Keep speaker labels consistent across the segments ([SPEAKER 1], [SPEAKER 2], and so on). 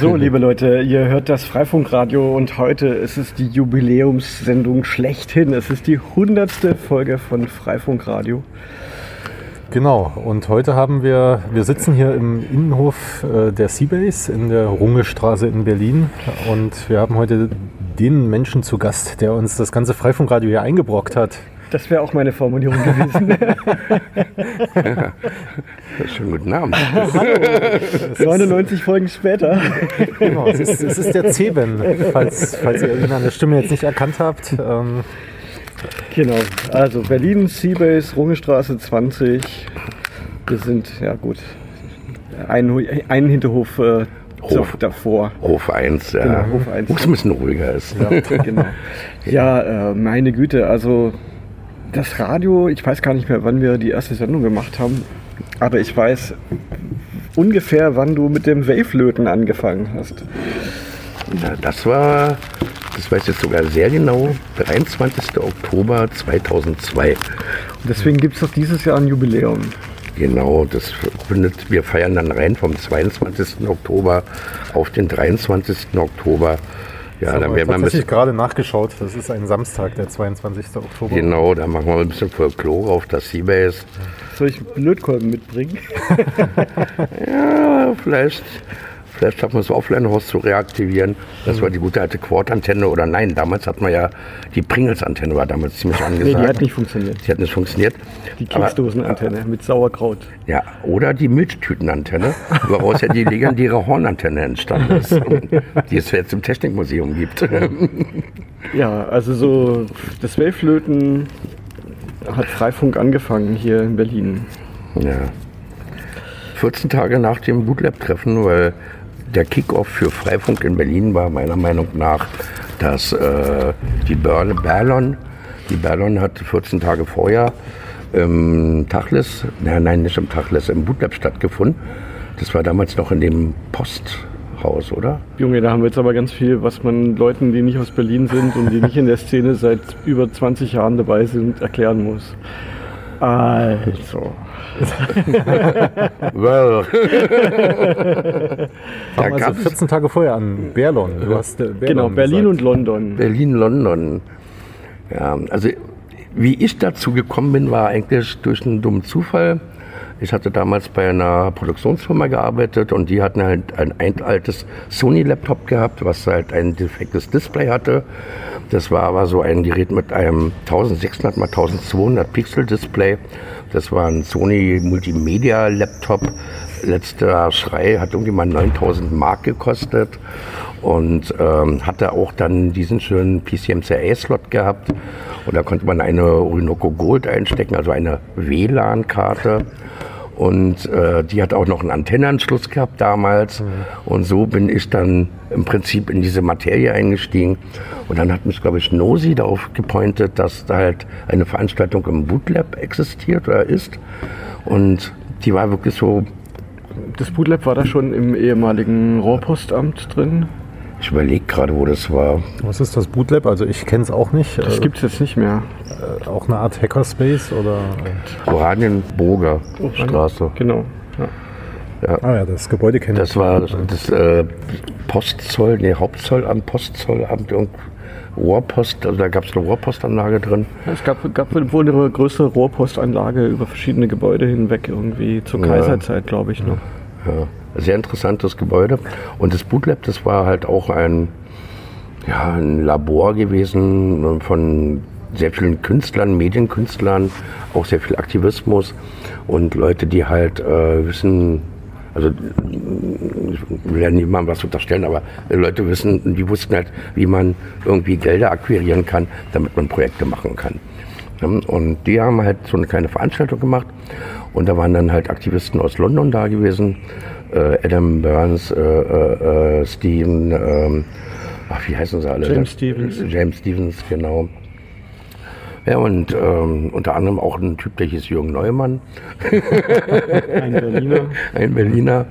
[SPEAKER 1] So, liebe Leute, ihr hört das Freifunkradio und heute ist es die Jubiläumssendung schlechthin. Es ist die hundertste Folge von Freifunkradio.
[SPEAKER 2] Genau, und heute haben wir, wir sitzen hier im Innenhof äh, der Seabase in der Rungestraße in Berlin und wir haben heute den Menschen zu Gast, der uns das ganze Freifunkradio hier eingebrockt hat.
[SPEAKER 1] Das wäre auch meine Formulierung gewesen.
[SPEAKER 3] ja. Schönen guten Abend.
[SPEAKER 1] Hallo. 99 Folgen später.
[SPEAKER 2] Genau, es ist, es ist der Zeben, falls, falls ihr der Stimme jetzt nicht erkannt habt. Ähm,
[SPEAKER 1] Genau, also Berlin, Seabase, Rungestraße 20. Wir sind, ja gut, einen, einen Hinterhof äh, Hof, davor.
[SPEAKER 3] Hof 1, ja. Genau, Hof 1. Wo es ein bisschen ruhiger ist.
[SPEAKER 1] Ja, genau. ja äh, meine Güte, also das Radio, ich weiß gar nicht mehr, wann wir die erste Sendung gemacht haben, aber ich weiß ungefähr, wann du mit dem Wavelöten angefangen hast.
[SPEAKER 3] Ja, das war das weiß ich jetzt sogar sehr genau, 23. Oktober 2002. Und
[SPEAKER 1] deswegen gibt es doch dieses Jahr ein Jubiläum.
[SPEAKER 3] Genau, das findet, wir feiern dann rein vom 22. Oktober auf den 23. Oktober.
[SPEAKER 2] Ja, so, dann werden wir ein bisschen gerade nachgeschaut. Das ist ein Samstag, der 22. Oktober.
[SPEAKER 3] Genau, da machen wir ein bisschen Folklore auf das Seabase.
[SPEAKER 1] Soll ich Blödkolben mitbringen?
[SPEAKER 3] ja, vielleicht Vielleicht schaffen wir es, Offline-Host zu reaktivieren. Das mhm. war die gute alte Quad-Antenne. Oder nein, damals hat man ja, die Pringles-Antenne war damals ziemlich angesagt.
[SPEAKER 1] Nee, die hat nicht funktioniert.
[SPEAKER 3] Die hat nicht funktioniert.
[SPEAKER 1] Die Keksdosen-Antenne mit Sauerkraut.
[SPEAKER 3] Ja, oder die Milchtüten-Antenne, woraus ja die legendäre Hornantenne entstanden ist. die es jetzt im Technikmuseum gibt.
[SPEAKER 1] ja, also so das Wellflöten hat Freifunk angefangen hier in Berlin.
[SPEAKER 3] Ja. 14 Tage nach dem Bootlab-Treffen, weil der Kickoff für Freifunk in Berlin war meiner Meinung nach, dass äh, die Berlon, die Berlon hat 14 Tage vorher im Tachles, nein, nein, nicht im Tachles, im Bootlab stattgefunden. Das war damals noch in dem Posthaus, oder?
[SPEAKER 1] Junge, da haben wir jetzt aber ganz viel, was man Leuten, die nicht aus Berlin sind und die nicht in der Szene seit über 20 Jahren dabei sind, erklären muss. Also.
[SPEAKER 2] well. Fangen also 14 Tage vorher an. Berlon.
[SPEAKER 1] Du hast äh, Berlon genau, Berlin gesagt. und London.
[SPEAKER 3] Berlin, London. Ja, also wie ich dazu gekommen bin, war eigentlich durch einen dummen Zufall. Ich hatte damals bei einer Produktionsfirma gearbeitet und die hatten halt ein, ein altes Sony-Laptop gehabt, was halt ein defektes Display hatte. Das war aber so ein Gerät mit einem 1600 x 1200 Pixel Display. Das war ein Sony Multimedia Laptop. Letzter Schrei hat irgendwie mal 9000 Mark gekostet und ähm, hatte auch dann diesen schönen PCMCA-Slot gehabt. Und da konnte man eine Orinoco Gold einstecken, also eine WLAN-Karte. Und äh, die hat auch noch einen Antennenanschluss gehabt damals. Mhm. Und so bin ich dann im Prinzip in diese Materie eingestiegen. Und dann hat mich, glaube ich, Nosi darauf gepointet, dass da halt eine Veranstaltung im Bootlab existiert oder ist. Und die war wirklich so.
[SPEAKER 1] Das Bootlab war da schon im ehemaligen Rohrpostamt drin?
[SPEAKER 3] Ich überlege gerade, wo das war.
[SPEAKER 2] Was ist das Bootlab? Also ich kenne es auch nicht.
[SPEAKER 1] Das gibt es jetzt nicht mehr.
[SPEAKER 2] Äh, auch eine Art Hackerspace oder?
[SPEAKER 3] Oranienburger oh, Straße.
[SPEAKER 1] Genau.
[SPEAKER 2] Ja. Ja. Ah ja, das Gebäude kenne
[SPEAKER 3] ich. Das war das äh, Postzoll, nee, Hauptzollamt, Postzollamt, Rohrpost, also da gab es eine Rohrpostanlage drin.
[SPEAKER 1] Ja, es gab, gab wohl eine größere Rohrpostanlage über verschiedene Gebäude hinweg, irgendwie zur Kaiserzeit, glaube ich noch.
[SPEAKER 3] Ja sehr interessantes Gebäude. Und das Bootlab, das war halt auch ein, ja, ein Labor gewesen von sehr vielen Künstlern, Medienkünstlern, auch sehr viel Aktivismus und Leute, die halt äh, wissen, also ich will ja niemandem was unterstellen, aber Leute wissen, die wussten halt, wie man irgendwie Gelder akquirieren kann, damit man Projekte machen kann. Und die haben halt so eine kleine Veranstaltung gemacht und da waren dann halt Aktivisten aus London da gewesen Adam Burns, äh, äh, Steven, ähm, ach, wie heißen sie alle?
[SPEAKER 1] James Stevens.
[SPEAKER 3] James Stevens, genau. Ja, und ähm, unter anderem auch ein Typ, der hieß Jürgen Neumann.
[SPEAKER 1] ein Berliner.
[SPEAKER 3] Ein Berliner.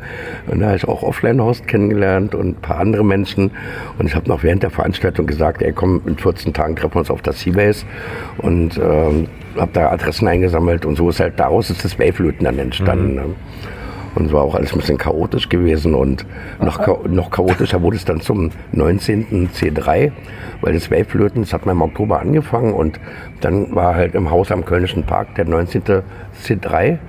[SPEAKER 3] Und da habe ich auch Offline-Host kennengelernt und ein paar andere Menschen. Und ich habe noch während der Veranstaltung gesagt, ey komm, in 14 Tagen treffen wir uns auf der Seabase. Und ähm, habe da Adressen eingesammelt und so ist halt daraus ist das Wavlöten dann entstanden. Mhm. Und es war auch alles ein bisschen chaotisch gewesen und noch, cha noch chaotischer wurde es dann zum 19. C3, weil das Waveflöten, das hat man im Oktober angefangen und dann war halt im Haus am Kölnischen Park der 19. C3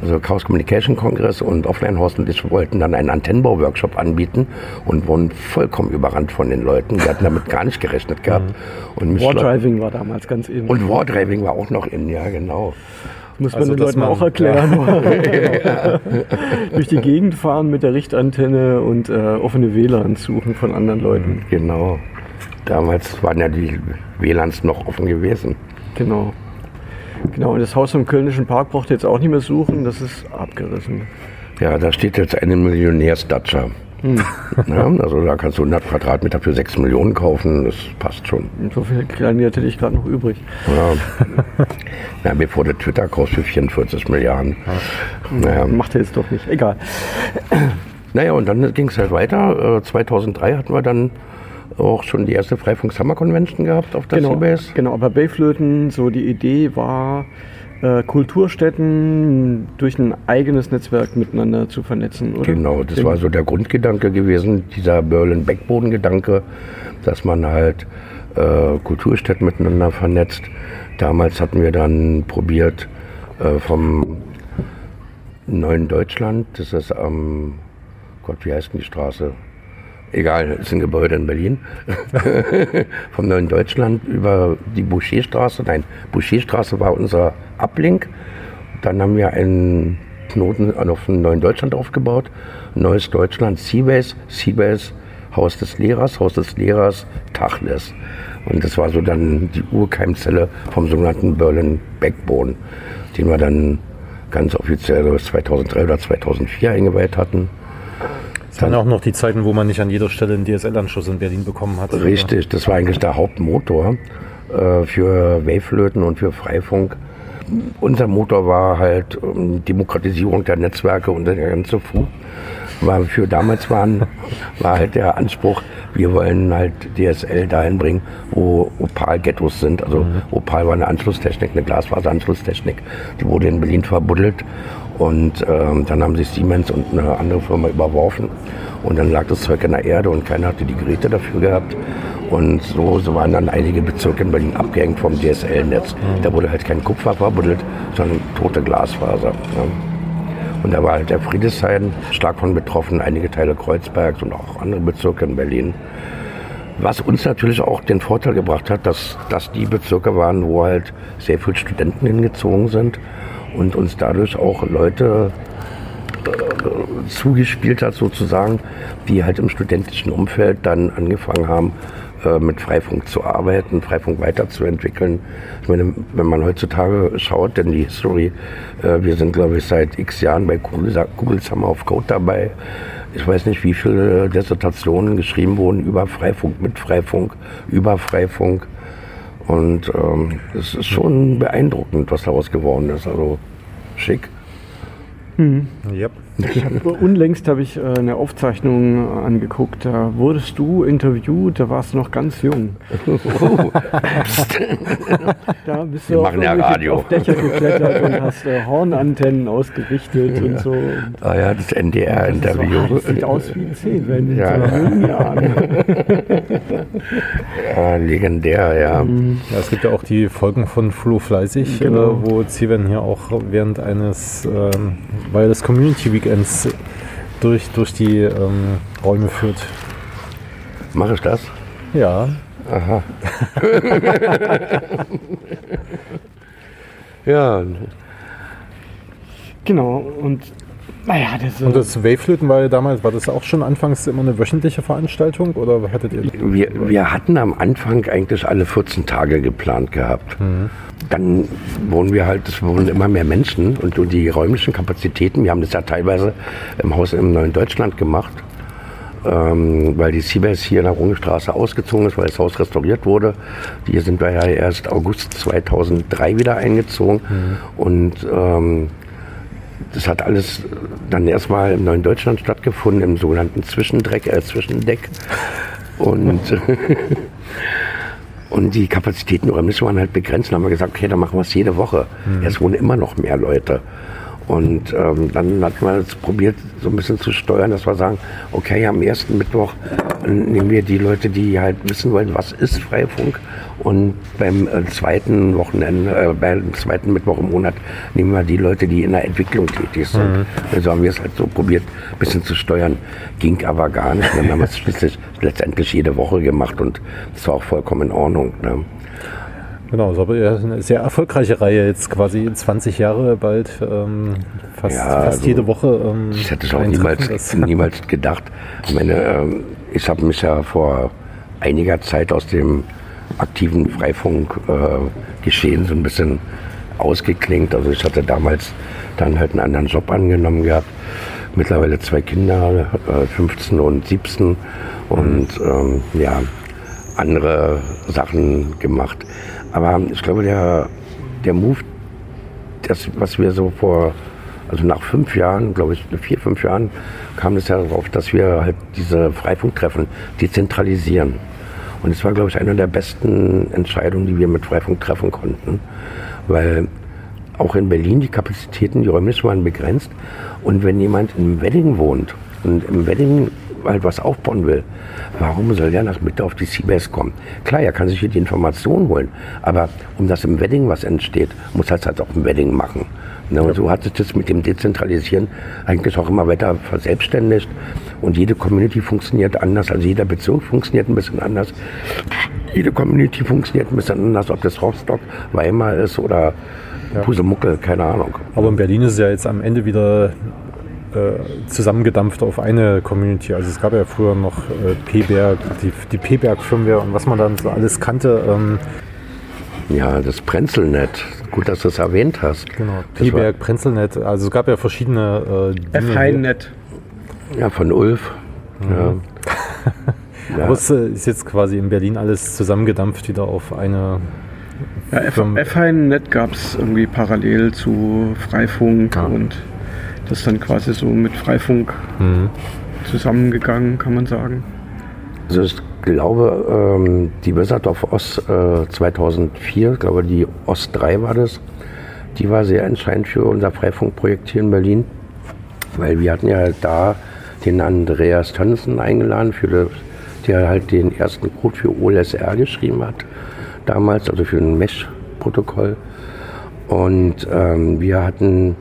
[SPEAKER 3] also Chaos Communication Kongress und Offline Horst und ich wollten dann einen Antennenbau-Workshop anbieten und wurden vollkommen überrannt von den Leuten. Die hatten damit gar nicht gerechnet gehabt.
[SPEAKER 1] Und Wardriving war damals ganz
[SPEAKER 3] in. Und Wardriving war auch noch in, ja genau.
[SPEAKER 1] Muss man also, den Leuten man, auch erklären. Ja. Durch die Gegend fahren mit der Richtantenne und äh, offene WLANs suchen von anderen Leuten.
[SPEAKER 3] Genau. Damals waren ja die WLANs noch offen gewesen.
[SPEAKER 1] Genau. Genau, und das Haus im Kölnischen Park braucht ihr jetzt auch nicht mehr suchen, das ist abgerissen.
[SPEAKER 3] Ja, da steht jetzt eine Millionärsdatscha. Hm. Ja, also da kannst du 100 Quadratmeter für 6 Millionen kaufen, das passt schon.
[SPEAKER 1] So viel Kleingeld hätte ich gerade noch übrig.
[SPEAKER 3] Ja. ja, bevor der Twitter kostet für 44 Milliarden.
[SPEAKER 1] Ja. Naja. Macht er jetzt doch nicht, egal.
[SPEAKER 3] Naja, und dann ging es halt weiter. 2003 äh, hatten wir dann auch schon die erste Freifunk Summer Convention gehabt auf der
[SPEAKER 1] genau,
[SPEAKER 3] Seabase.
[SPEAKER 1] Genau, aber Bayflöten, so die Idee war, äh, Kulturstätten durch ein eigenes Netzwerk miteinander zu vernetzen,
[SPEAKER 3] oder? Genau, das war so der Grundgedanke gewesen, dieser Berlin-Backboden-Gedanke, dass man halt äh, Kulturstätten miteinander vernetzt. Damals hatten wir dann probiert äh, vom Neuen Deutschland, das ist am, Gott, wie heißt denn die Straße? egal, ist ein Gebäude in Berlin, vom Neuen Deutschland über die Boucherstraße. Nein, Boucherstraße war unser Ablink. Dann haben wir einen Knoten auf dem Neuen Deutschland aufgebaut. Neues Deutschland, Seabase, Seabase, Haus des Lehrers, Haus des Lehrers, Tachles. Und das war so dann die Urkeimzelle vom sogenannten Berlin Backbone, den wir dann ganz offiziell 2003 oder 2004 eingeweiht hatten.
[SPEAKER 2] Das waren auch noch die Zeiten, wo man nicht an jeder Stelle einen DSL-Anschluss in Berlin bekommen hat.
[SPEAKER 3] Richtig, das war eigentlich der Hauptmotor äh, für Waveflöten und für Freifunk. Unser Motor war halt ähm, Demokratisierung der Netzwerke und der ganze Fu. War für damals waren, war halt der Anspruch, wir wollen halt DSL dahin bringen, wo Opal-Ghettos sind. Also mhm. Opal war eine Anschlusstechnik, eine Glasfaseranschlusstechnik. Die wurde in Berlin verbuddelt und ähm, dann haben sich Siemens und eine andere Firma überworfen. Und dann lag das Zeug in der Erde und keiner hatte die Geräte dafür gehabt. Und so, so waren dann einige Bezirke in Berlin abgehängt vom DSL-Netz. Mhm. Da wurde halt kein Kupfer verbuddelt, sondern tote Glasfaser. Ne? Und da war halt der Friedesheim stark von betroffen, einige Teile Kreuzbergs und auch andere Bezirke in Berlin. Was uns natürlich auch den Vorteil gebracht hat, dass das die Bezirke waren, wo halt sehr viele Studenten hingezogen sind und uns dadurch auch Leute äh, zugespielt hat sozusagen, die halt im studentischen Umfeld dann angefangen haben, äh, mit Freifunk zu arbeiten, Freifunk weiterzuentwickeln. Ich meine, wenn man heutzutage schaut, denn die History, äh, wir sind glaube ich seit x Jahren bei Google Summer of Code dabei. Ich weiß nicht, wie viele Dissertationen geschrieben wurden über Freifunk, mit Freifunk, über Freifunk. Und ähm, es ist schon beeindruckend, was daraus geworden ist. Also schick.
[SPEAKER 1] Hm. Yep. Hab, unlängst habe ich äh, eine Aufzeichnung angeguckt. Da wurdest du interviewt, da warst du noch ganz jung. Oh. da bist du
[SPEAKER 3] machen ja Radio.
[SPEAKER 1] auf Dächer geklettert und hast äh, Hornantennen ausgerichtet und so.
[SPEAKER 3] Ah ja, das NDR-Interview.
[SPEAKER 1] Das sieht aus wie ein Zehn, ja. in Jahren.
[SPEAKER 3] ja, legendär, ja.
[SPEAKER 2] Mhm. ja. Es gibt ja auch die Folgen von Flo Fleißig, genau. äh, wo Steven hier auch während eines, äh, weil das Community Week Weekends durch, durch die ähm, Räume führt.
[SPEAKER 3] Mache ich das?
[SPEAKER 2] Ja.
[SPEAKER 3] Aha. ja.
[SPEAKER 1] Genau, und naja,
[SPEAKER 2] das, und das Waveflöten war ja damals, war das auch schon anfangs immer eine wöchentliche Veranstaltung oder hattet ihr?
[SPEAKER 3] Wir, wir hatten am Anfang eigentlich alle 14 Tage geplant gehabt. Mhm. Dann wurden wir halt, es wurden immer mehr Menschen und die räumlichen Kapazitäten, wir haben das ja teilweise im Haus im Neuen Deutschland gemacht, ähm, weil die Seabase hier in der Rungestraße ausgezogen ist, weil das Haus restauriert wurde. Hier sind wir ja erst August 2003 wieder eingezogen mhm. und ähm, das hat alles dann erstmal im neuen Deutschland stattgefunden, im sogenannten Zwischendreck, äh, Zwischendeck. Und, und die Kapazitäten räumlich waren halt begrenzt. Dann haben wir gesagt, okay, dann machen wir es jede Woche. Mhm. Es wohnen immer noch mehr Leute. Und ähm, dann hat man es probiert, so ein bisschen zu steuern, dass wir sagen, okay, am ersten Mittwoch äh, nehmen wir die Leute, die halt wissen wollen, was ist Freifunk. Und beim äh, zweiten Wochenende, äh, beim zweiten Mittwoch im Monat nehmen wir die Leute, die in der Entwicklung tätig sind. Mhm. Also haben wir es halt so probiert, ein bisschen zu steuern. Ging aber gar nicht. Dann haben wir es letztendlich jede Woche gemacht und das war auch vollkommen in Ordnung. Ne?
[SPEAKER 2] Genau, ist aber eine sehr erfolgreiche Reihe jetzt quasi 20 Jahre bald, ähm, fast, ja, fast also, jede Woche.
[SPEAKER 3] Ähm, ich hätte es auch niemals, niemals gedacht. Ich meine, ähm, ich habe mich ja vor einiger Zeit aus dem aktiven Freifunk äh, geschehen so ein bisschen ausgeklingt. Also ich hatte damals dann halt einen anderen Job angenommen gehabt. Mittlerweile zwei Kinder, äh, 15 und 17 und ähm, ja, andere Sachen gemacht. Aber ich glaube, der, der Move, das, was wir so vor, also nach fünf Jahren, glaube ich, vier, fünf Jahren, kam es ja darauf, dass wir halt diese Freifunktreffen dezentralisieren. Und es war, glaube ich, eine der besten Entscheidungen, die wir mit Freifunk treffen konnten. Weil auch in Berlin die Kapazitäten, die räumlich waren begrenzt. Und wenn jemand im Wedding wohnt und im Wedding halt was aufbauen will, warum soll der nach Mitte auf die Seabase kommen? Klar, er kann sich hier die Informationen holen, aber um das im Wedding was entsteht, muss er es halt auch im Wedding machen. Ne, und so hat sich das mit dem Dezentralisieren eigentlich auch immer weiter verselbstständigt. Und jede Community funktioniert anders, also jeder Bezirk funktioniert ein bisschen anders. Jede Community funktioniert ein bisschen anders, ob das Rostock, Weimar ist oder ja. Pusemuckel, keine Ahnung.
[SPEAKER 2] Aber in Berlin ist es ja jetzt am Ende wieder äh, zusammengedampft auf eine Community. Also es gab ja früher noch äh, P-Berg, die, die P-Berg-Firmware und was man dann so alles kannte. Ähm,
[SPEAKER 3] ja, das Prenzelnet. Gut, dass du es erwähnt hast.
[SPEAKER 2] Genau, P-Berg, Prenzelnet. Also es gab ja verschiedene
[SPEAKER 1] äh, F-Heinet.
[SPEAKER 3] Ja, von Ulf. Mhm. Ja.
[SPEAKER 2] ja. Aber es äh, ist jetzt quasi in Berlin alles zusammengedampft wieder auf eine
[SPEAKER 1] ja, F-Heinet gab es irgendwie parallel zu Freifunk ja. und das ist dann quasi so mit Freifunk mhm. zusammengegangen, kann man sagen.
[SPEAKER 3] Also ich glaube, ähm, die Wizardorf Ost äh, 2004, ich glaube die Ost 3 war das, die war sehr entscheidend für unser Freifunkprojekt hier in Berlin, weil wir hatten ja da den Andreas Tönnissen eingeladen, für der halt den ersten Code für OLSR geschrieben hat, damals, also für ein Mesh-Protokoll. Und ähm, wir hatten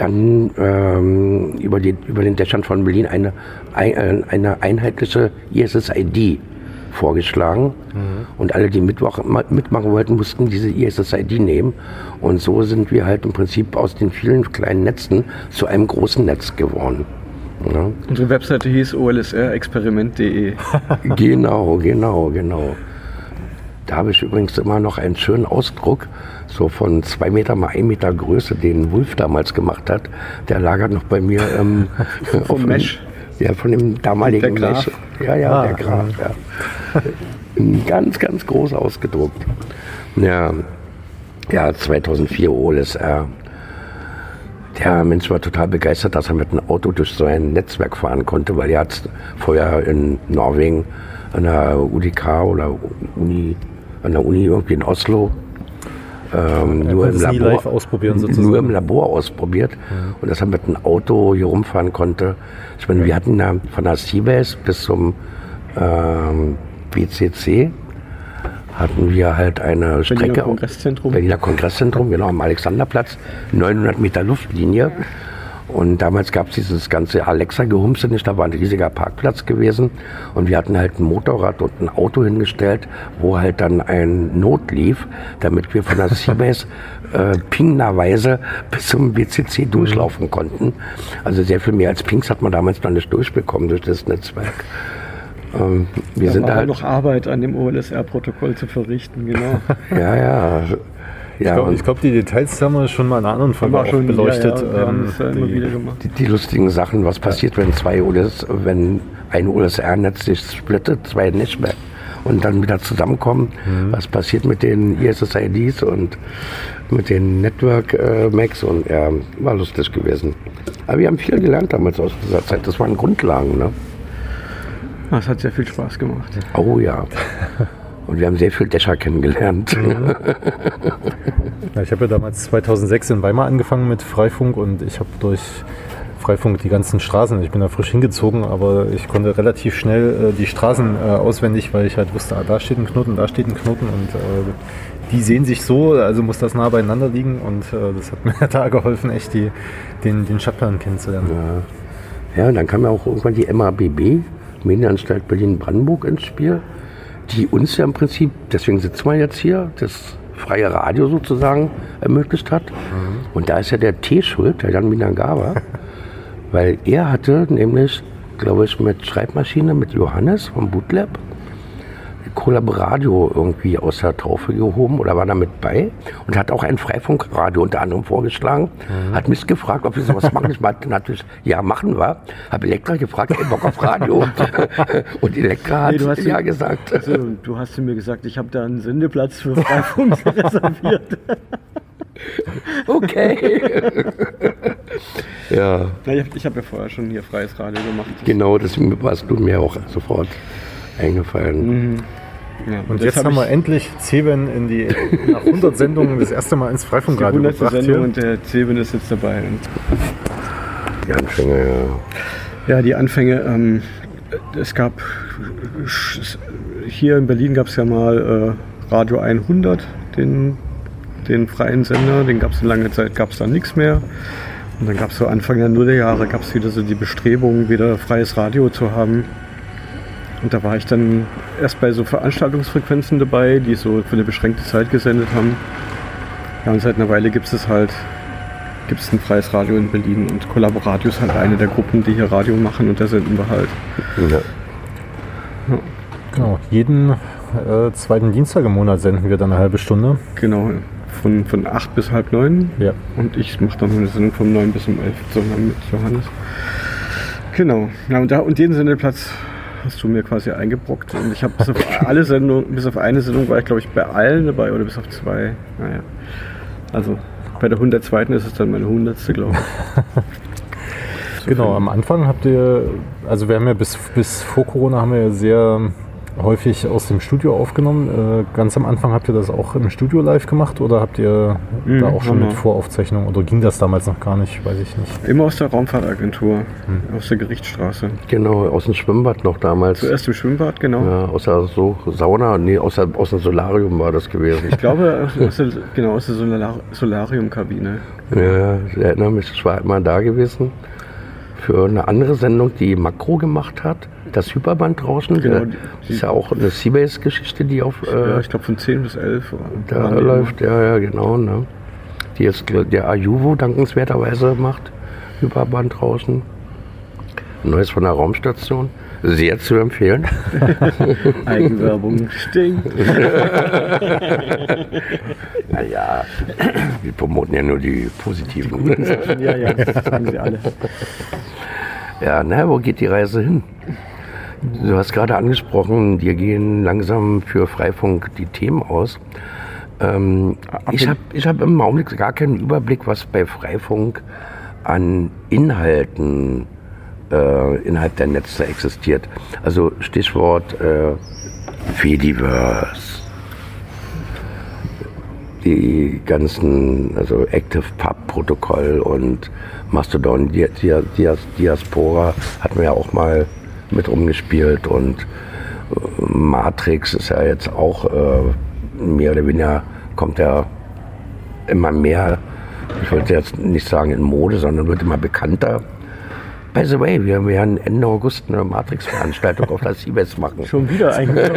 [SPEAKER 3] dann ähm, über, die, über den Dächern von Berlin eine, ein, eine einheitliche ISSID vorgeschlagen. Mhm. Und alle, die mitmachen wollten, mussten diese ISSID nehmen. Und so sind wir halt im Prinzip aus den vielen kleinen Netzen zu einem großen Netz geworden.
[SPEAKER 1] Ja. Unsere Webseite hieß olsrexperiment.de.
[SPEAKER 3] genau, genau, genau. Da habe ich übrigens immer noch einen schönen Ausdruck, so von zwei Meter mal ein Meter Größe, den Wulf damals gemacht hat. Der lagert noch bei mir ähm,
[SPEAKER 1] vom Mesh.
[SPEAKER 3] Ja, von dem damaligen
[SPEAKER 1] der Graf.
[SPEAKER 3] Mesh. Ja, ja, ah, der Graf. Ja. ganz, ganz groß ausgedruckt. Ja, ja 2004 OLSR. Der Mensch war total begeistert, dass er mit einem Auto durch so ein Netzwerk fahren konnte, weil er hat vorher in Norwegen an der UDK oder Uni an der Uni irgendwie in Oslo. Ähm, nur, im Labor, nur im Labor ausprobiert ja. und dass er mit einem Auto hier rumfahren konnte. Ich meine, wir hatten da von der Seabase bis zum ähm, BCC hatten wir halt eine Strecke. Berliner
[SPEAKER 1] Kongresszentrum.
[SPEAKER 3] Berliner Kongresszentrum, genau, am Alexanderplatz, 900 Meter Luftlinie. Und damals gab es dieses ganze Alexa-Gehumse nicht, da war ein riesiger Parkplatz gewesen. Und wir hatten halt ein Motorrad und ein Auto hingestellt, wo halt dann ein Not lief, damit wir von der Seabase äh, pingerweise bis zum BCC durchlaufen konnten. Also sehr viel mehr als Pings hat man damals noch nicht durchbekommen durch das Netzwerk.
[SPEAKER 1] Ähm, wir da sind war halt noch Arbeit an dem OLSR-Protokoll zu verrichten, genau.
[SPEAKER 3] ja, ja.
[SPEAKER 2] Ja, ich glaube, glaub, die Details haben wir schon mal in einer anderen Folge auch schon, beleuchtet. Ja, ja, ähm,
[SPEAKER 3] ja die, die, die, lustigen Sachen, was passiert, wenn zwei OLS, wenn ein OSR-Netz sich splittet, zwei nicht mehr und dann wieder zusammenkommen. Mhm. Was passiert mit den ISSIDs und mit den Network äh, Macs und ja, war lustig gewesen. Aber wir haben viel gelernt damals aus dieser Zeit. Das waren Grundlagen, ne?
[SPEAKER 1] Das hat sehr viel Spaß gemacht.
[SPEAKER 3] Oh ja. Und wir haben sehr viel Dächer kennengelernt.
[SPEAKER 2] Mhm. Ja, ich habe ja damals 2006 in Weimar angefangen mit Freifunk und ich habe durch Freifunk die ganzen Straßen, ich bin da frisch hingezogen, aber ich konnte relativ schnell äh, die Straßen äh, auswendig, weil ich halt wusste, ah, da steht ein Knoten, da steht ein Knoten und äh, die sehen sich so, also muss das nah beieinander liegen und äh, das hat mir da geholfen, echt die, den, den Stadtplan kennenzulernen.
[SPEAKER 3] Ja. ja, und dann kam ja auch irgendwann die MABB, Medienanstalt Berlin-Brandenburg ins Spiel, die uns ja im Prinzip, deswegen sitzen wir jetzt hier, das freie Radio sozusagen ermöglicht hat. Mhm. Und da ist ja der T schuld, der Jan Minangaba, weil er hatte nämlich, glaube ich, mit Schreibmaschine, mit Johannes vom Bootlab, Collaboradio irgendwie aus der Taufe gehoben oder war damit bei und hat auch ein Freifunkradio unter anderem vorgeschlagen. Mhm. Hat mich gefragt, ob wir sowas machen. Ich meinte natürlich, ja, machen wir. Habe Elektra gefragt, ey, Bock auf Radio. und Elektra hat nee, ja gesagt.
[SPEAKER 1] Also, du hast mir gesagt, ich habe da einen Sendeplatz für Freifunk reserviert.
[SPEAKER 3] okay.
[SPEAKER 1] ja. Ich habe hab ja vorher schon hier freies Radio gemacht.
[SPEAKER 3] Genau, deswegen warst du mir auch sofort eingefallen. Mhm.
[SPEAKER 2] Ja, und jetzt haben wir endlich Zeben in die, nach 100 Sendungen das erste Mal ins Freifunkradio
[SPEAKER 1] die 100. Sendung und der Zeben ist jetzt dabei.
[SPEAKER 3] Die Anfänge, ja.
[SPEAKER 1] Ja, die Anfänge. Ähm, es gab hier in Berlin gab es ja mal äh, Radio 100, den, den freien Sender. Den gab es in lange Zeit, gab es dann nichts mehr. Und dann gab es so Anfang der Nullerjahre gab es wieder so die Bestrebungen, wieder freies Radio zu haben. Und da war ich dann erst bei so Veranstaltungsfrequenzen dabei, die so für eine beschränkte Zeit gesendet haben. Ja, und seit einer Weile gibt es halt gibt es ein freies Radio in Berlin und Collaboratio ist halt eine der Gruppen, die hier Radio machen und da senden wir halt. Ja.
[SPEAKER 2] Ja. Genau, jeden äh, zweiten Dienstag im Monat senden wir dann eine halbe Stunde.
[SPEAKER 1] Genau, von, von 8 bis halb neun. Ja. Und ich mache dann eine Sendung von 9 bis um 11 zusammen mit Johannes. Genau, ja, und, da, und jeden Sendeplatz hast du mir quasi eingebrockt. Und ich habe bis auf alle Sendungen, bis auf eine Sendung war ich glaube ich bei allen dabei oder bis auf zwei. Naja. Also bei der 102. ist es dann meine 100. glaube
[SPEAKER 2] ich. genau, am Anfang habt ihr, also wir haben ja bis, bis vor Corona haben wir ja sehr häufig aus dem Studio aufgenommen. Äh, ganz am Anfang habt ihr das auch im Studio live gemacht oder habt ihr mhm, da auch schon mit Voraufzeichnung oder ging das damals noch gar nicht, weiß ich nicht.
[SPEAKER 1] Immer aus der Raumfahrtagentur, mhm. aus der Gerichtsstraße.
[SPEAKER 3] Genau, aus dem Schwimmbad noch damals.
[SPEAKER 1] Zuerst im Schwimmbad, genau.
[SPEAKER 3] Ja, aus der so Sauna, nee, aus, der, aus dem Solarium war das gewesen.
[SPEAKER 1] Ich glaube, aus der, genau, aus der Solar Solariumkabine.
[SPEAKER 3] Ja, ich erinnere mich, ich war immer da gewesen für eine andere Sendung, die Makro gemacht hat das Hyperbandrauschen. Genau, die, ist ja auch eine Seabase-Geschichte, die auf.
[SPEAKER 1] Äh, ja, ich glaube von 10 bis 11.
[SPEAKER 3] Da läuft, ja, ja, genau. Ne? Die jetzt der Ajuvo dankenswerterweise macht. Hyperbandrauschen. Neues von der Raumstation. Sehr zu empfehlen.
[SPEAKER 1] Eigenwerbung stinkt.
[SPEAKER 3] naja, wir promoten ja nur die positiven.
[SPEAKER 1] ja, ja, das sagen sie alle.
[SPEAKER 3] Ja, na, wo geht die Reise hin? Du hast gerade angesprochen, dir gehen langsam für Freifunk die Themen aus. Ähm, ich habe ich hab im Augenblick gar keinen Überblick, was bei Freifunk an Inhalten äh, innerhalb der Netze existiert. Also Stichwort äh, Fediverse. Die ganzen, also Active Pub Protokoll und Mastodon Diaspora hatten wir ja auch mal mit rumgespielt und äh, Matrix ist ja jetzt auch äh, mehr oder weniger, kommt ja immer mehr, ich wollte jetzt nicht sagen in Mode, sondern wird immer bekannter. By the way, wir werden Ende August eine Matrix-Veranstaltung auf der Seabase machen.
[SPEAKER 1] Schon wieder eigentlich.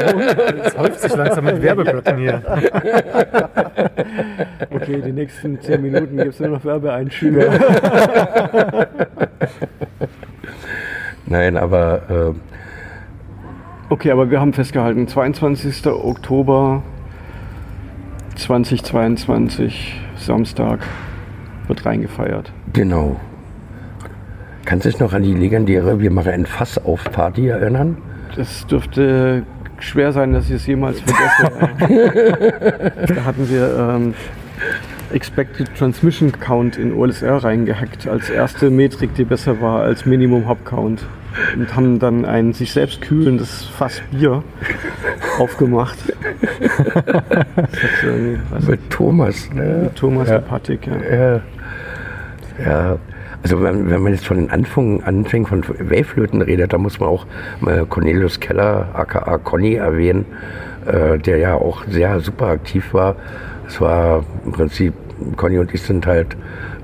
[SPEAKER 2] Es häuft sich langsam mit Werbeblöcken hier.
[SPEAKER 1] Okay, die nächsten zehn Minuten gibt es nur noch Werbeeinschübe.
[SPEAKER 3] Nein, aber. Äh
[SPEAKER 1] okay, aber wir haben festgehalten, 22. Oktober 2022, Samstag, wird reingefeiert.
[SPEAKER 3] Genau. Kannst du dich noch an die legendäre Wir machen ein Fass auf Party erinnern?
[SPEAKER 1] Das dürfte schwer sein, dass ich es jemals vergesse. da hatten wir ähm, Expected Transmission Count in OLSR reingehackt, als erste Metrik, die besser war als Minimum Hop Count. Und haben dann ein sich selbst kühlendes Fass Bier aufgemacht.
[SPEAKER 3] Mit Thomas, ne?
[SPEAKER 1] Thomas
[SPEAKER 3] ja.
[SPEAKER 1] Patik, ja.
[SPEAKER 3] ja. Ja, also wenn, wenn man jetzt von den Anfängen, Anfängen von Waveflöten redet, da muss man auch mal Cornelius Keller, aka Conny, erwähnen, äh, der ja auch sehr super aktiv war. Es war im Prinzip, Conny und ich sind halt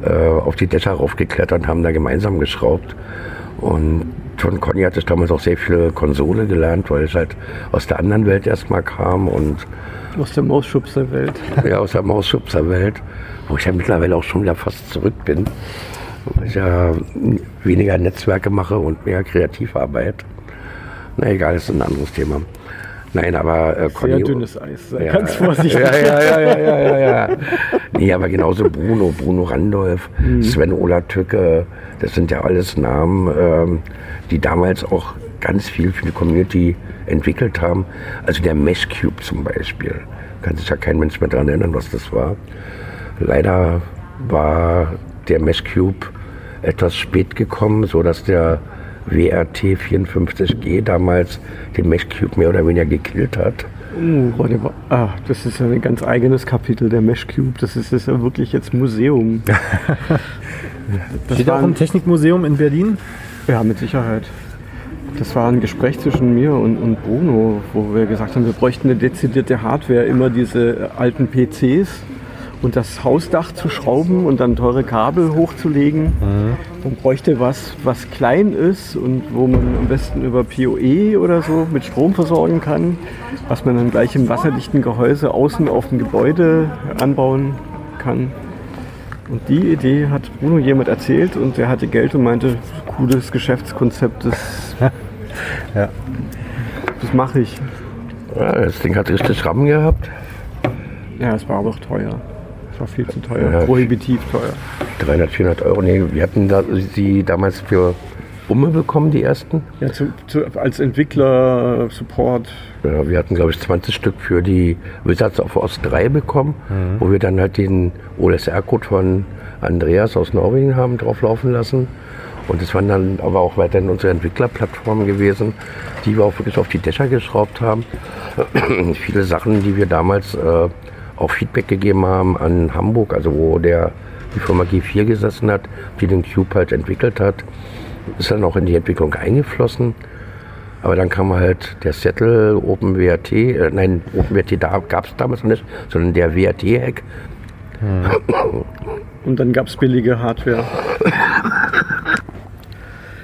[SPEAKER 3] äh, auf die Dächer raufgeklettert und haben da gemeinsam geschraubt. Und von Conny hatte ich damals auch sehr viele Konsole gelernt, weil ich halt aus der anderen Welt erstmal kam und
[SPEAKER 1] aus der Mausschubser-Welt.
[SPEAKER 3] Ja, aus der Mausschubser-Welt, wo ich ja mittlerweile auch schon wieder fast zurück bin. Weil ich ja weniger Netzwerke mache und mehr Kreativarbeit. Na egal, ist ein anderes Thema. Nein, aber
[SPEAKER 1] äh, Conny. Sehr dünnes Eis, sei
[SPEAKER 3] ja,
[SPEAKER 1] ganz vorsichtig.
[SPEAKER 3] Ja, ja, ja, ja, ja, ja, ja. Nee, aber genauso Bruno, Bruno Randolph, mhm. Sven Ola Tücke, das sind ja alles Namen, ähm, die damals auch ganz viel für die Community entwickelt haben. Also der Mesh Cube zum Beispiel. Kann sich ja kein Mensch mehr daran erinnern, was das war. Leider war der Mesh Cube etwas spät gekommen, sodass der WRT 54G damals den Mesh Cube mehr oder weniger gekillt hat.
[SPEAKER 1] Uh, ah, das ist ja ein ganz eigenes Kapitel, der Mesh Cube. Das ist, das ist ja wirklich jetzt Museum.
[SPEAKER 2] das Steht auch im Technikmuseum in Berlin?
[SPEAKER 1] Ja, mit Sicherheit. Das war ein Gespräch zwischen mir und, und Bruno, wo wir gesagt haben, wir bräuchten eine dezidierte Hardware, immer diese alten PCs und das Hausdach zu schrauben und dann teure Kabel hochzulegen. Mhm. Man bräuchte was, was klein ist und wo man am besten über PoE oder so mit Strom versorgen kann, was man dann gleich im wasserdichten Gehäuse außen auf dem Gebäude anbauen kann. Und die Idee hat Bruno jemand erzählt und der hatte Geld und meinte, cooles Geschäftskonzept, das, ja. das mache ich.
[SPEAKER 3] Ja, das Ding hat richtig Rahmen gehabt.
[SPEAKER 1] Ja, es war aber auch teuer. Es war viel zu teuer, ja, prohibitiv teuer.
[SPEAKER 3] 300, 400 Euro. Nee, wir hatten da, sie damals für Umme bekommen, die ersten.
[SPEAKER 1] Ja, zu, zu, als Entwickler, Support.
[SPEAKER 3] Ja, wir hatten, glaube ich, 20 Stück für die Wizards of Ost 3 bekommen, mhm. wo wir dann halt den OSR-Code von Andreas aus Norwegen haben drauflaufen lassen. Und es waren dann aber auch weiterhin unsere Entwicklerplattformen gewesen, die wir auch wirklich auf die Dächer geschraubt haben. Viele Sachen, die wir damals äh, auch Feedback gegeben haben an Hamburg, also wo der, die Firma G4 gesessen hat, die den Cube halt entwickelt hat, ist dann auch in die Entwicklung eingeflossen. Aber dann kam halt der Settle OpenWrt, äh, nein, OpenWrt da, gab es damals noch nicht, sondern der WRT-Hack.
[SPEAKER 1] Hm. Und dann gab es billige Hardware.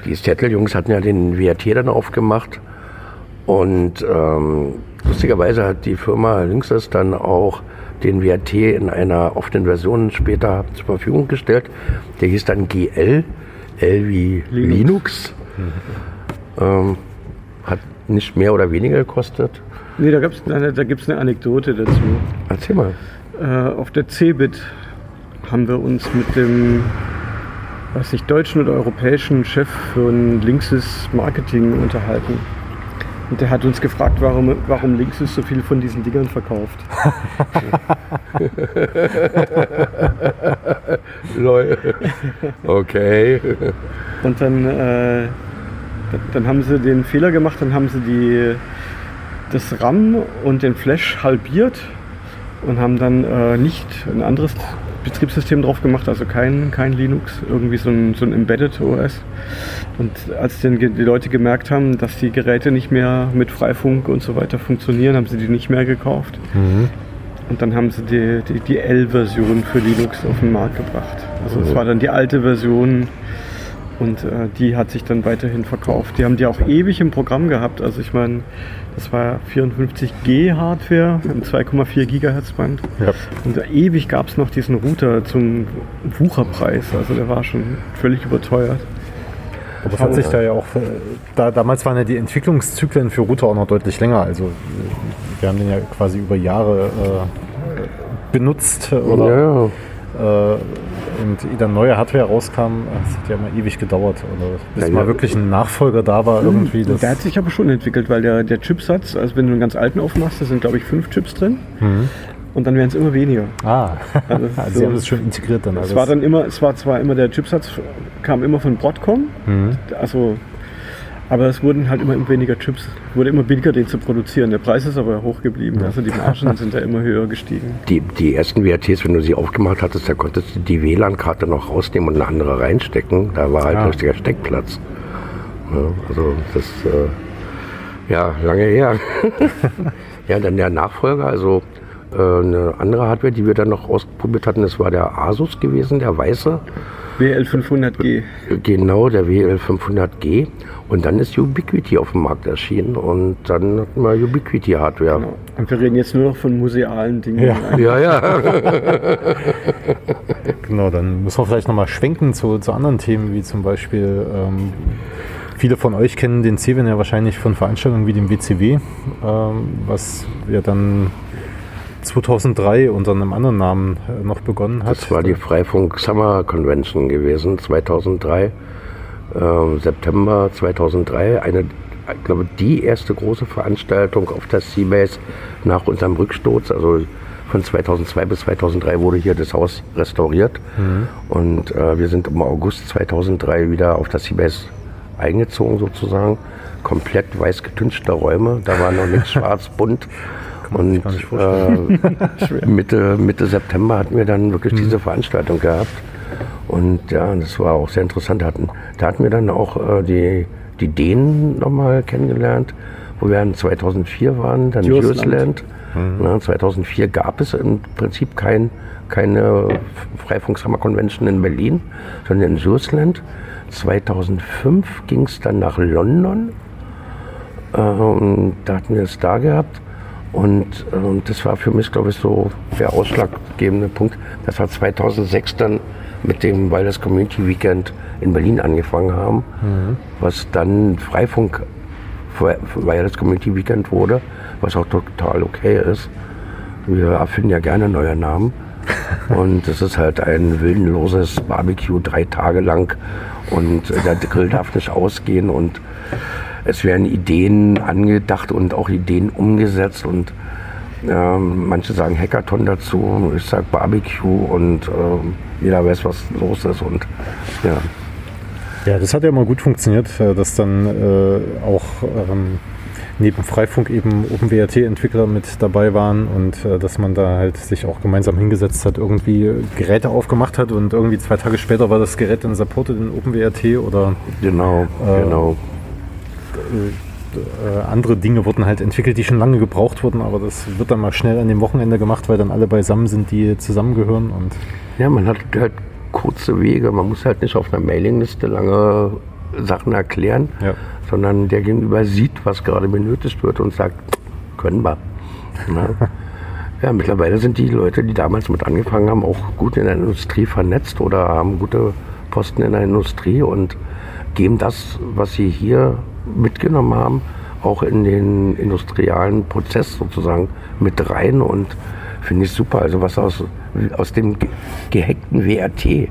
[SPEAKER 3] Die Settle-Jungs hatten ja den WRT dann aufgemacht. Und ähm, lustigerweise hat die Firma Linksys dann auch den WRT in einer offenen Version später zur Verfügung gestellt. Der hieß dann GL L wie Linux. Linux. Mhm. Ähm, hat nicht mehr oder weniger gekostet.
[SPEAKER 1] Nee, da, gibt es eine Anekdote dazu.
[SPEAKER 3] Erzähl mal.
[SPEAKER 1] Äh, auf der CeBIT haben wir uns mit dem weiß nicht, deutschen oder europäischen Chef für ein Linksys Marketing unterhalten. Und der hat uns gefragt, warum, warum Linksys so viel von diesen Dingern verkauft.
[SPEAKER 3] Leute. Okay.
[SPEAKER 1] Und dann, äh, dann haben sie den Fehler gemacht, dann haben sie die, das RAM und den Flash halbiert und haben dann äh, nicht ein anderes Betriebssystem drauf gemacht, also kein, kein Linux, irgendwie so ein, so ein Embedded OS. Und als dann die Leute gemerkt haben, dass die Geräte nicht mehr mit Freifunk und so weiter funktionieren, haben sie die nicht mehr gekauft. Mhm. Und dann haben sie die, die, die L-Version für Linux auf den Markt gebracht. Also es mhm. war dann die alte Version und äh, die hat sich dann weiterhin verkauft. Die haben die auch ewig im Programm gehabt. Also ich meine, das war 54G Hardware im 2,4 Gigahertz Band. Ja. Und ewig gab es noch diesen Router zum Wucherpreis. Also der war schon völlig überteuert.
[SPEAKER 2] Aber es hat sich da ja auch, da, damals waren ja die Entwicklungszyklen für Router auch noch deutlich länger. Also wir haben den ja quasi über Jahre äh, benutzt oder ja. äh, und dann neue Hardware rauskam, es hat ja immer ewig gedauert, oder bis ja, mal ja. wirklich ein Nachfolger da war irgendwie.
[SPEAKER 1] Das der hat sich aber schon entwickelt, weil der, der Chipsatz, also wenn du einen ganz alten aufmachst, da sind glaube ich fünf Chips drin. Mhm. und dann werden es immer weniger.
[SPEAKER 2] Ah,
[SPEAKER 1] Also,
[SPEAKER 2] also
[SPEAKER 1] so-
[SPEAKER 2] Sie haben das schon integriert dann alles.
[SPEAKER 1] Es war dann immer, es war zwar immer der Chipsatz kam immer von Broadcom,
[SPEAKER 2] Mhm.
[SPEAKER 1] also aber es wurden halt immer weniger Chips, wurde immer billiger, den zu produzieren. Der Preis ist aber hoch geblieben. Also die Margen sind ja immer höher gestiegen.
[SPEAKER 3] Die, die ersten WRTs, wenn du sie aufgemacht hattest, da konntest du die WLAN-Karte noch rausnehmen und eine andere reinstecken. Da war halt
[SPEAKER 2] Ah.
[SPEAKER 3] ein richtiger Steckplatz. Ja, also das äh, ja lange her. ja, dann der Nachfolger, also äh, eine andere Hardware, die wir dann noch ausprobiert hatten, das war der Asus gewesen, der weiße.
[SPEAKER 1] WL500G.
[SPEAKER 3] Genau, der WL500G. Und dann ist Ubiquiti auf dem Markt erschienen und dann hatten wir Ubiquiti-Hardware.
[SPEAKER 1] Genau. Und wir reden jetzt nur noch von musealen Dingen.
[SPEAKER 2] Ja.
[SPEAKER 3] Ja, ja.
[SPEAKER 2] Genau, dann müssen wir vielleicht nochmal schwenken zu, zu anderen Themen, wie zum Beispiel, ähm, viele von euch kennen den CEWIN ja wahrscheinlich von Veranstaltungen wie dem WCW, ähm, was ja dann 2003 unter einem anderen Namen äh, noch begonnen hat.
[SPEAKER 3] Das war die Freifunk Summer Convention gewesen, 2003, ähm, September 2003. Eine, ich glaube, die erste große Veranstaltung auf der Seabase nach unserem Rücksturz. Also von 2002 bis 2003 wurde hier das Haus restauriert. Und äh, wir sind im August 2003 wieder auf der Seabase eingezogen sozusagen. Komplett weiß getünchte Räume. Da war noch nichts schwarz, bunt. Und äh, Mitte, Mitte September hatten wir dann wirklich diese Veranstaltung gehabt. Und ja, das war auch sehr interessant. Da hatten, da hatten wir dann auch äh, die, die Dänen nochmal kennengelernt, wo wir in 2004 waren, dann
[SPEAKER 1] Jutland.
[SPEAKER 3] Jutland. Ja, 2004 gab es im Prinzip kein, keine Freifunk-Summer Convention in Berlin, sondern in Jutland. 2005 ging es dann nach London. Ähm, da hatten wir es da gehabt. Und ähm, das war für mich, glaube ich, so der ausschlaggebende Punkt. Das war 2006 dann mit dem Wireless Community Weekend in Berlin angefangen haben, was dann Freifunk Wireless Community Weekend wurde, was auch total okay ist. Wir erfinden ja gerne neue Namen. Und es ist halt ein willenloses Barbecue drei Tage lang und der Grill darf nicht ausgehen und es werden Ideen angedacht und auch Ideen umgesetzt und ähm, manche sagen Hackathon dazu, ich sag Barbecue und ähm, jeder weiß, was los ist und ja.
[SPEAKER 2] Ja, das hat ja immer gut funktioniert, äh, dass dann äh, auch ähm, neben Freifunk eben OpenWRT-Entwickler mit dabei waren und äh, dass man da halt sich auch gemeinsam hingesetzt hat, irgendwie äh, Geräte aufgemacht hat und irgendwie zwei Tage später war das Gerät dann supported in OpenWRT oder
[SPEAKER 3] Genau,
[SPEAKER 2] Äh,
[SPEAKER 3] genau.
[SPEAKER 2] Äh, andere Dinge wurden halt entwickelt, die schon lange gebraucht wurden, aber das wird dann mal schnell an dem Wochenende gemacht, weil dann alle beisammen sind, die zusammengehören und
[SPEAKER 3] Ja, man hat halt kurze Wege. Man muss halt nicht auf einer Mailingliste lange Sachen erklären,
[SPEAKER 2] Ja.
[SPEAKER 3] sondern der Gegenüber sieht, was gerade benötigt wird und sagt, können wir. Ja. ja, mittlerweile sind die Leute, die damals mit angefangen haben, auch gut in der Industrie vernetzt oder haben gute Posten in der Industrie und geben das, was sie hier mitgenommen haben, auch in den industrialen Prozess sozusagen mit rein und finde ich super. Also was aus, aus dem ge- gehackten WRT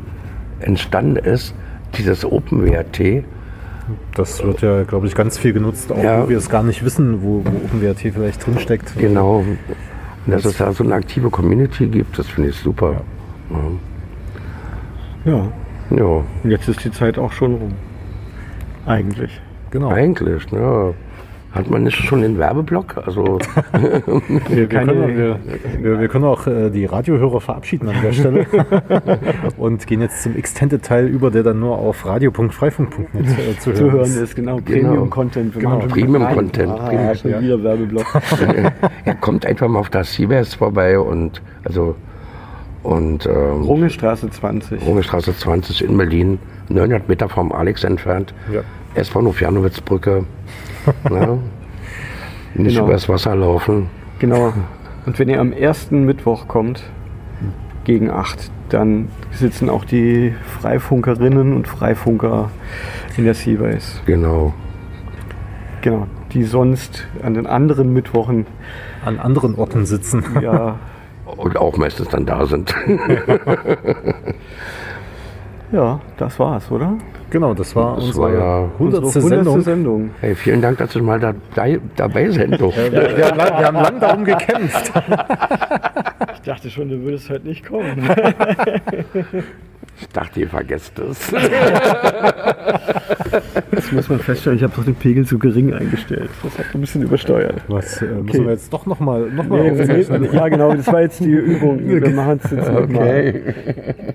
[SPEAKER 3] entstanden ist, dieses Open WRT,
[SPEAKER 2] das wird ja, glaube ich, ganz viel genutzt, auch
[SPEAKER 3] Ja.
[SPEAKER 2] wo wir es gar nicht wissen, wo, wo OpenWRT vielleicht drinsteckt.
[SPEAKER 3] genau, und dass es da so eine aktive Community gibt, das finde ich super.
[SPEAKER 1] Ja,
[SPEAKER 3] Ja, ja
[SPEAKER 1] und jetzt ist die Zeit auch schon rum. Eigentlich.
[SPEAKER 2] Genau.
[SPEAKER 3] eigentlich. Ne? Hat man nicht schon den Werbeblock? Also
[SPEAKER 2] Wir, können, wir, wir, wir können auch äh, die Radiohörer verabschieden an der Stelle und gehen jetzt zum Extended-Teil über, der dann nur auf radio.freifunk.net äh, zu hören
[SPEAKER 1] Zu hören
[SPEAKER 2] ist.
[SPEAKER 1] ist genau, Premium-Content.
[SPEAKER 2] Genau,
[SPEAKER 1] machen schon
[SPEAKER 3] Premium-Content,
[SPEAKER 1] Ah,
[SPEAKER 3] Premium-
[SPEAKER 1] schon
[SPEAKER 2] ja.
[SPEAKER 1] wieder Werbeblock.
[SPEAKER 3] er kommt einfach mal auf das CBS vorbei und also und ähm,
[SPEAKER 1] Rungestraße 20.
[SPEAKER 3] Rungestraße 20 in Berlin, 900 Meter vom Alex entfernt.
[SPEAKER 2] Ja.
[SPEAKER 3] S-Bahnhof Janowitzbrücke. ja. Nicht
[SPEAKER 1] Genau.
[SPEAKER 3] übers Wasser laufen.
[SPEAKER 1] Genau. Und wenn ihr am ersten Mittwoch kommt, gegen 8, dann sitzen auch die Freifunkerinnen und Freifunker in der Seabase.
[SPEAKER 3] Genau.
[SPEAKER 1] Genau. Die sonst an den anderen Mittwochen
[SPEAKER 2] An anderen Orten sitzen.
[SPEAKER 1] ja,
[SPEAKER 3] Und auch meistens dann da sind.
[SPEAKER 1] ja, das war's, oder?
[SPEAKER 2] Genau, das war
[SPEAKER 3] Das
[SPEAKER 2] unsere
[SPEAKER 3] war ja
[SPEAKER 2] 100.
[SPEAKER 1] Unsere
[SPEAKER 2] Sendung.
[SPEAKER 1] Sendung.
[SPEAKER 3] Hey, vielen Dank, dass ich mal da, da, dabei sein durfte.
[SPEAKER 2] Wir, wir, haben wir haben lang darum gekämpft.
[SPEAKER 1] Ich dachte schon, du würdest heute nicht kommen.
[SPEAKER 3] Ich dachte, ihr vergesst es.
[SPEAKER 1] Das muss man feststellen, ich habe doch den Pegel zu gering eingestellt. Das hat ein bisschen übersteuert.
[SPEAKER 2] Was, äh, müssen wir jetzt doch nochmal noch mal
[SPEAKER 1] Nee, ja, genau, das war jetzt die Übung. Wir machen es jetzt nochmal.
[SPEAKER 3] Okay.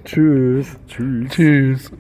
[SPEAKER 1] Tschüss.
[SPEAKER 2] Tschüss.
[SPEAKER 3] Tschüss.